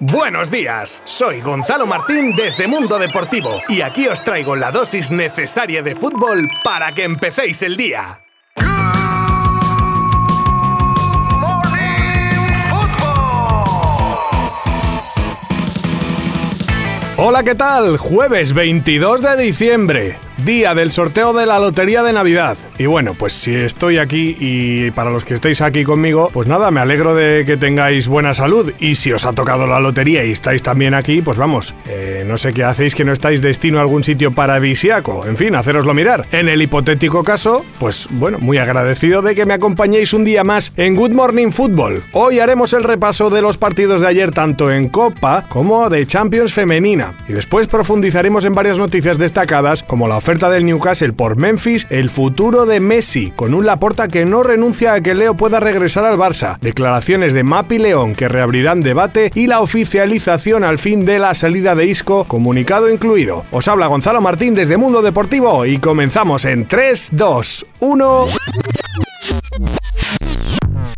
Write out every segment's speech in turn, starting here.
Buenos días, soy Gonzalo Martín desde Mundo Deportivo y aquí os traigo la dosis necesaria de fútbol para que empecéis el día. Hola, ¿qué tal? Jueves 22 de diciembre día del sorteo de la Lotería de Navidad. Y bueno, pues si estoy aquí y para los que estéis aquí conmigo, pues nada, me alegro de que tengáis buena salud. Y si os ha tocado la lotería y estáis también aquí, pues vamos, eh, no sé qué hacéis que no estáis destino a algún sitio paradisiaco. En fin, haceroslo mirar. En el hipotético caso, pues bueno, muy agradecido de que me acompañéis un día más en Good Morning Football. Hoy haremos el repaso de los partidos de ayer tanto en Copa como de Champions femenina. Y después profundizaremos en varias noticias destacadas como la oferta del Newcastle por Memphis, el futuro de Messi, con un Laporta que no renuncia a que Leo pueda regresar al Barça, declaraciones de Mapi León que reabrirán debate y la oficialización al fin de la salida de Isco, comunicado incluido. Os habla Gonzalo Martín desde Mundo Deportivo y comenzamos en 3, 2, 1.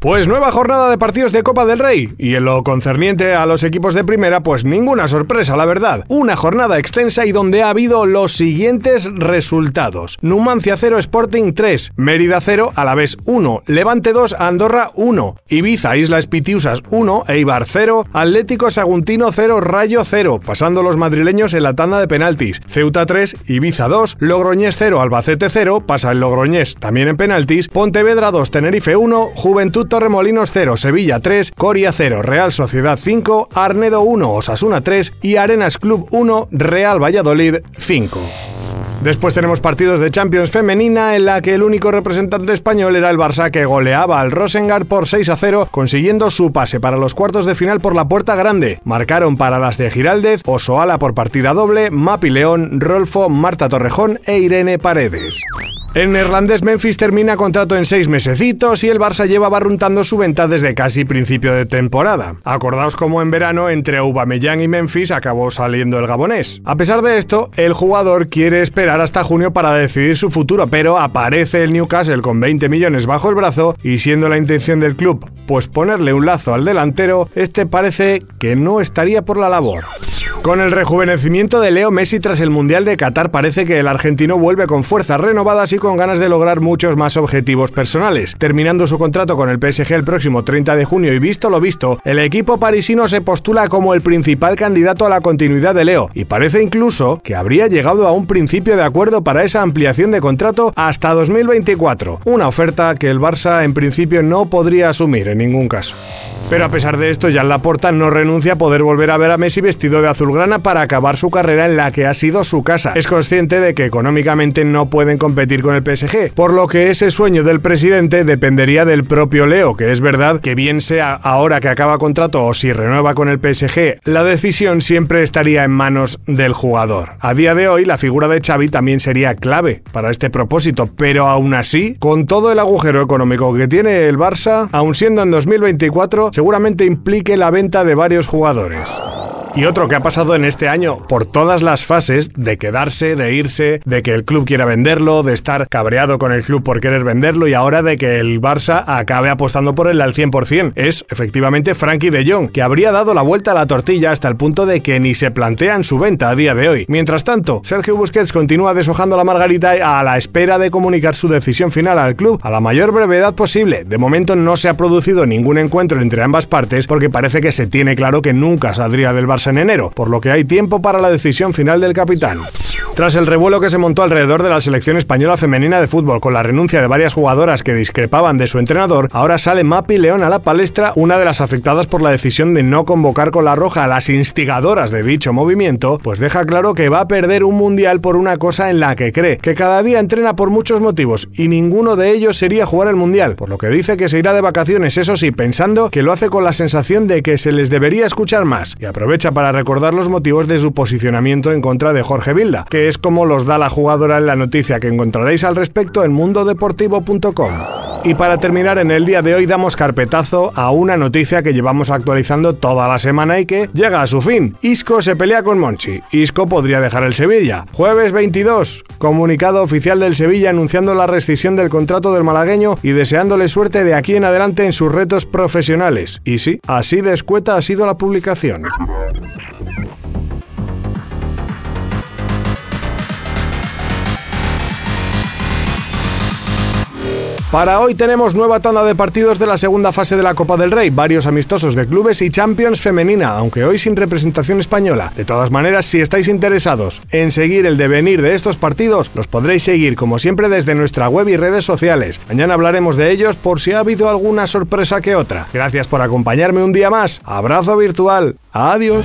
Pues nueva jornada de partidos de Copa del Rey. Y en lo concerniente a los equipos de primera, pues ninguna sorpresa, la verdad. Una jornada extensa y donde ha habido los siguientes resultados. Numancia 0, Sporting 3, Mérida 0, Alavés 1, Levante 2, Andorra 1, Ibiza, Islas Pitiusas 1, Eibar 0, Atlético Saguntino 0, Rayo 0, pasando los madrileños en la tanda de penaltis. Ceuta 3, Ibiza 2, Logroñés 0, Albacete 0, pasa el Logroñés también en penaltis, Pontevedra 2, Tenerife 1, Juventud Torremolinos 0, Sevilla 3, Coria 0, Real Sociedad 5, Arnedo 1, Osasuna 3 y Arenas Club 1, Real Valladolid 5. Después tenemos partidos de Champions femenina en la que el único representante español era el Barça que goleaba al Rosengard por 6 a 0, consiguiendo su pase para los cuartos de final por la puerta grande. Marcaron para las de Giraldez, Osoala por partida doble, Mapi León, Rolfo, Marta Torrejón e Irene Paredes. El neerlandés Memphis termina contrato en seis mesecitos y el Barça lleva barruntando su venta desde casi principio de temporada. Acordaos como en verano entre Aubameyang y Memphis acabó saliendo el gabonés. A pesar de esto, el jugador quiere esperar hasta junio para decidir su futuro, pero aparece el Newcastle con 20 millones bajo el brazo y siendo la intención del club pues ponerle un lazo al delantero, este parece que no estaría por la labor. Con el rejuvenecimiento de Leo Messi tras el Mundial de Qatar parece que el argentino vuelve con fuerzas renovadas y con ganas de lograr muchos más objetivos personales. Terminando su contrato con el PSG el próximo 30 de junio y visto lo visto, el equipo parisino se postula como el principal candidato a la continuidad de Leo y parece incluso que habría llegado a un principio de acuerdo para esa ampliación de contrato hasta 2024, una oferta que el Barça en principio no podría asumir en ningún caso. Pero a pesar de esto, Jan Laporta no renuncia a poder volver a ver a Messi vestido de azulgrana para acabar su carrera en la que ha sido su casa. Es consciente de que económicamente no pueden competir con el PSG, por lo que ese sueño del presidente dependería del propio Leo, que es verdad que bien sea ahora que acaba contrato o si renueva con el PSG, la decisión siempre estaría en manos del jugador. A día de hoy, la figura de Xavi también sería clave para este propósito, pero aún así, con todo el agujero económico que tiene el Barça, aun siendo en 2024, seguramente implique la venta de varios jugadores. Y otro que ha pasado en este año por todas las fases de quedarse, de irse, de que el club quiera venderlo, de estar cabreado con el club por querer venderlo y ahora de que el Barça acabe apostando por él al 100%. Es efectivamente Frankie de Jong, que habría dado la vuelta a la tortilla hasta el punto de que ni se plantean su venta a día de hoy. Mientras tanto, Sergio Busquets continúa deshojando la margarita a la espera de comunicar su decisión final al club a la mayor brevedad posible. De momento no se ha producido ningún encuentro entre ambas partes porque parece que se tiene claro que nunca saldría del Barça en enero, por lo que hay tiempo para la decisión final del capitán. Tras el revuelo que se montó alrededor de la selección española femenina de fútbol con la renuncia de varias jugadoras que discrepaban de su entrenador, ahora sale Mapi León a la palestra, una de las afectadas por la decisión de no convocar con la roja a las instigadoras de dicho movimiento, pues deja claro que va a perder un mundial por una cosa en la que cree, que cada día entrena por muchos motivos y ninguno de ellos sería jugar el mundial, por lo que dice que se irá de vacaciones, eso sí, pensando que lo hace con la sensación de que se les debería escuchar más y aprovecha para recordar los motivos de su posicionamiento en contra de Jorge Vilda, que es como los da la jugadora en la noticia que encontraréis al respecto en mundodeportivo.com. Y para terminar, en el día de hoy damos carpetazo a una noticia que llevamos actualizando toda la semana y que llega a su fin. Isco se pelea con Monchi. Isco podría dejar el Sevilla. Jueves 22, comunicado oficial del Sevilla anunciando la rescisión del contrato del malagueño y deseándole suerte de aquí en adelante en sus retos profesionales. Y sí, así de escueta ha sido la publicación. Para hoy tenemos nueva tanda de partidos de la segunda fase de la Copa del Rey, varios amistosos de clubes y Champions femenina, aunque hoy sin representación española. De todas maneras, si estáis interesados en seguir el devenir de estos partidos, los podréis seguir como siempre desde nuestra web y redes sociales. Mañana hablaremos de ellos por si ha habido alguna sorpresa que otra. Gracias por acompañarme un día más. Abrazo virtual. Adiós.